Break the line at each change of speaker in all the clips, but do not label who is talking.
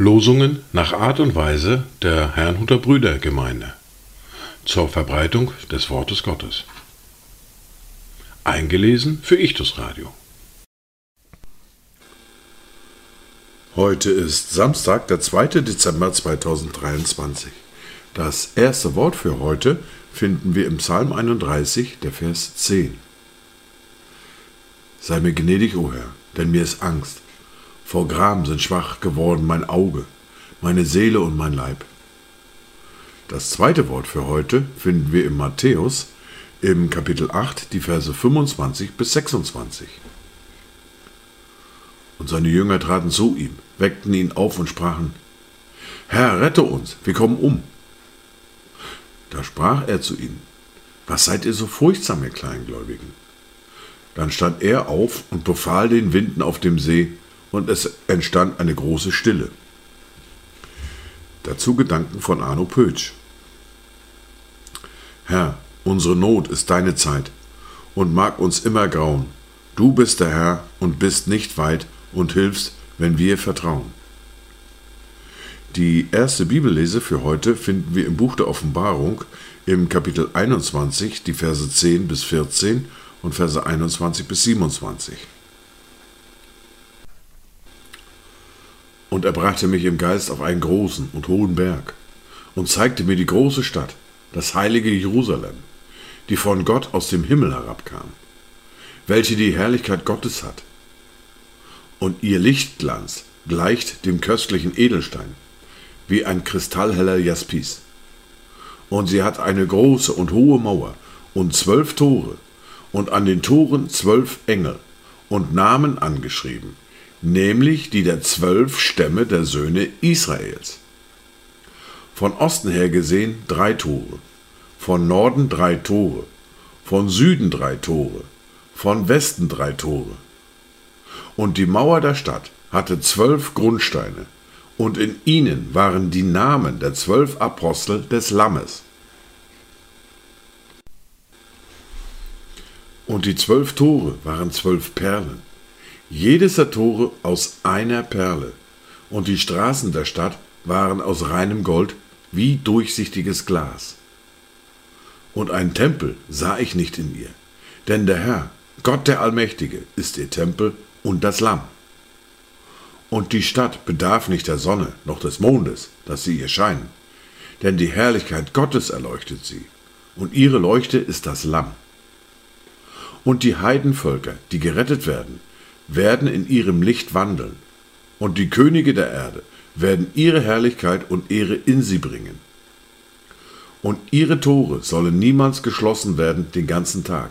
Losungen nach Art und Weise der Herrnhuter Brüdergemeinde zur Verbreitung des Wortes Gottes. Eingelesen für Ichtus Radio. Heute ist Samstag, der 2. Dezember 2023. Das erste Wort für heute finden wir im Psalm 31, der Vers 10. Sei mir gnädig, o Herr, denn mir ist Angst. Vor Gram sind schwach geworden mein Auge, meine Seele und mein Leib. Das zweite Wort für heute finden wir im Matthäus im Kapitel 8, die Verse 25 bis 26. Und seine Jünger traten zu ihm, weckten ihn auf und sprachen, Herr, rette uns, wir kommen um. Da sprach er zu ihnen, Was seid ihr so furchtsam, ihr Kleingläubigen? Dann stand er auf und befahl den Winden auf dem See, und es entstand eine große Stille. Dazu Gedanken von Arno Pötsch. Herr, unsere Not ist deine Zeit und mag uns immer grauen. Du bist der Herr und bist nicht weit und hilfst, wenn wir vertrauen. Die erste Bibellese für heute finden wir im Buch der Offenbarung im Kapitel 21, die Verse 10 bis 14 und Verse 21 bis 27. Und er brachte mich im Geist auf einen großen und hohen Berg und zeigte mir die große Stadt, das heilige Jerusalem, die von Gott aus dem Himmel herabkam, welche die Herrlichkeit Gottes hat und ihr Lichtglanz gleicht dem köstlichen Edelstein, wie ein kristallheller Jaspis. Und sie hat eine große und hohe Mauer und zwölf Tore, und an den Toren zwölf Engel und Namen angeschrieben, nämlich die der zwölf Stämme der Söhne Israels. Von Osten her gesehen drei Tore, von Norden drei Tore, von Süden drei Tore, von Westen drei Tore und die Mauer der Stadt hatte zwölf Grundsteine, und in ihnen waren die Namen der zwölf Apostel des Lammes. Und die zwölf Tore waren zwölf Perlen, jedes der Tore aus einer Perle, und die Straßen der Stadt waren aus reinem Gold wie durchsichtiges Glas. Und einen Tempel sah ich nicht in ihr, denn der Herr, Gott der Allmächtige, ist ihr Tempel und das Lamm. Und die Stadt bedarf nicht der Sonne noch des Mondes, dass sie ihr scheinen, denn die Herrlichkeit Gottes erleuchtet sie, und ihre Leuchte ist das Lamm. Und die Heidenvölker, die gerettet werden, werden in ihrem Licht wandeln, und die Könige der Erde werden ihre Herrlichkeit und Ehre in sie bringen. Und ihre Tore sollen niemals geschlossen werden den ganzen Tag,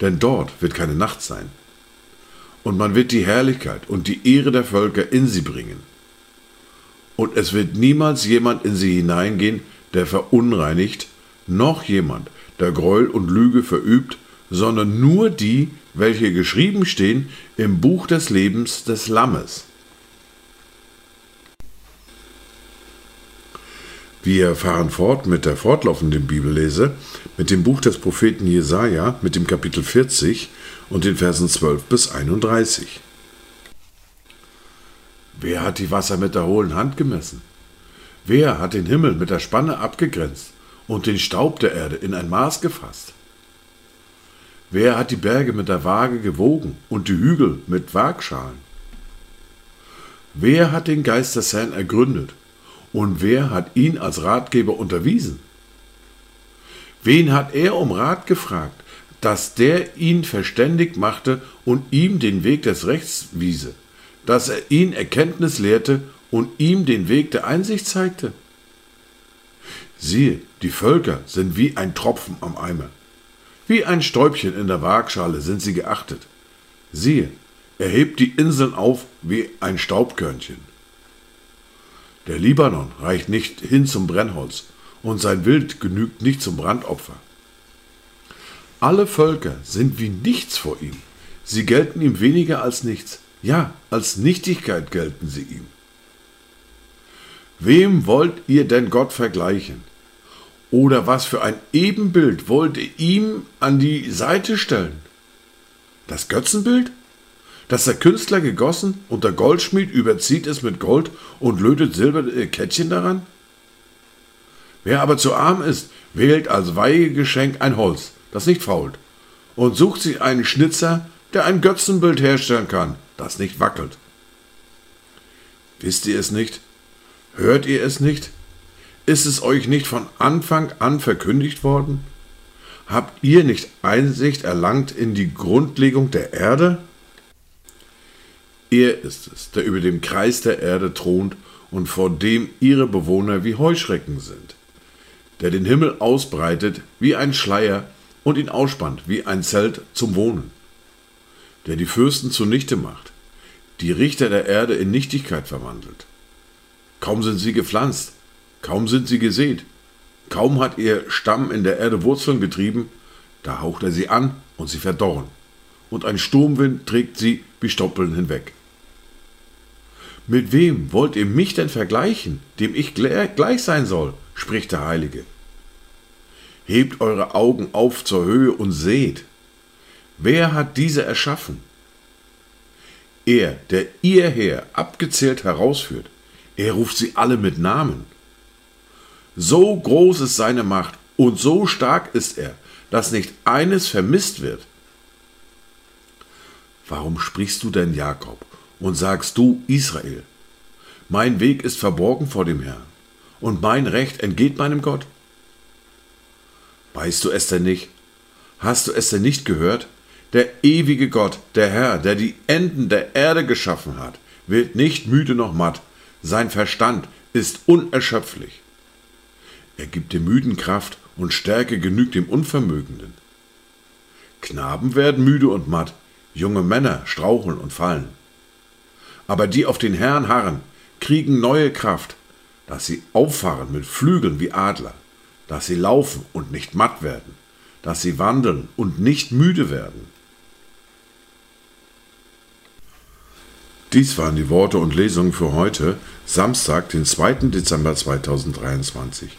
denn dort wird keine Nacht sein und man wird die Herrlichkeit und die Ehre der Völker in sie bringen. Und es wird niemals jemand in sie hineingehen, der verunreinigt, noch jemand, der Gräuel und Lüge verübt, sondern nur die, welche geschrieben stehen im Buch des Lebens des Lammes. Wir fahren fort mit der fortlaufenden Bibellese, mit dem Buch des Propheten Jesaja, mit dem Kapitel 40 und den Versen 12 bis 31. Wer hat die Wasser mit der hohlen Hand gemessen? Wer hat den Himmel mit der Spanne abgegrenzt und den Staub der Erde in ein Maß gefasst? Wer hat die Berge mit der Waage gewogen und die Hügel mit Waagschalen? Wer hat den Geist des Herrn ergründet und wer hat ihn als Ratgeber unterwiesen? Wen hat er um Rat gefragt dass der ihn verständig machte und ihm den Weg des Rechts wiese, dass er ihn Erkenntnis lehrte und ihm den Weg der Einsicht zeigte? Siehe, die Völker sind wie ein Tropfen am Eimer. Wie ein Stäubchen in der Waagschale sind sie geachtet. Siehe, er hebt die Inseln auf wie ein Staubkörnchen. Der Libanon reicht nicht hin zum Brennholz, und sein Wild genügt nicht zum Brandopfer. Alle Völker sind wie nichts vor ihm. Sie gelten ihm weniger als nichts. Ja, als Nichtigkeit gelten sie ihm. Wem wollt ihr denn Gott vergleichen? Oder was für ein Ebenbild wollt ihr ihm an die Seite stellen? Das Götzenbild? Das der Künstler gegossen und der Goldschmied überzieht es mit Gold und lötet silberne Kettchen daran? Wer aber zu arm ist, wählt als Weihegeschenk ein Holz, das nicht fault, und sucht sich einen Schnitzer, der ein Götzenbild herstellen kann, das nicht wackelt. Wisst ihr es nicht? Hört ihr es nicht? Ist es euch nicht von Anfang an verkündigt worden? Habt ihr nicht Einsicht erlangt in die Grundlegung der Erde? Er ist es, der über dem Kreis der Erde thront und vor dem ihre Bewohner wie Heuschrecken sind, der den Himmel ausbreitet wie ein Schleier und ihn ausspannt wie ein Zelt zum Wohnen, der die Fürsten zunichte macht, die Richter der Erde in Nichtigkeit verwandelt. Kaum sind sie gepflanzt, kaum sind sie gesät, kaum hat ihr Stamm in der Erde Wurzeln getrieben, da haucht er sie an und sie verdorren, und ein Sturmwind trägt sie wie Stoppeln hinweg. Mit wem wollt ihr mich denn vergleichen, dem ich gleich sein soll, spricht der Heilige. Hebt eure Augen auf zur Höhe und seht, wer hat diese erschaffen? Er, der ihr Heer abgezählt herausführt, er ruft sie alle mit Namen. So groß ist seine Macht und so stark ist er, dass nicht eines vermisst wird. Warum sprichst du denn Jakob und sagst du Israel? Mein Weg ist verborgen vor dem Herrn und mein Recht entgeht meinem Gott. Weißt du es denn nicht? Hast du es denn nicht gehört? Der ewige Gott, der Herr, der die Enden der Erde geschaffen hat, wird nicht müde noch matt. Sein Verstand ist unerschöpflich. Er gibt dem Müden Kraft und Stärke genügt dem Unvermögenden. Knaben werden müde und matt, junge Männer straucheln und fallen. Aber die auf den Herrn harren, kriegen neue Kraft, dass sie auffahren mit Flügeln wie Adler, dass sie laufen und nicht matt werden, dass sie wandeln und nicht müde werden. Dies waren die Worte und Lesungen für heute, Samstag, den 2. Dezember 2023.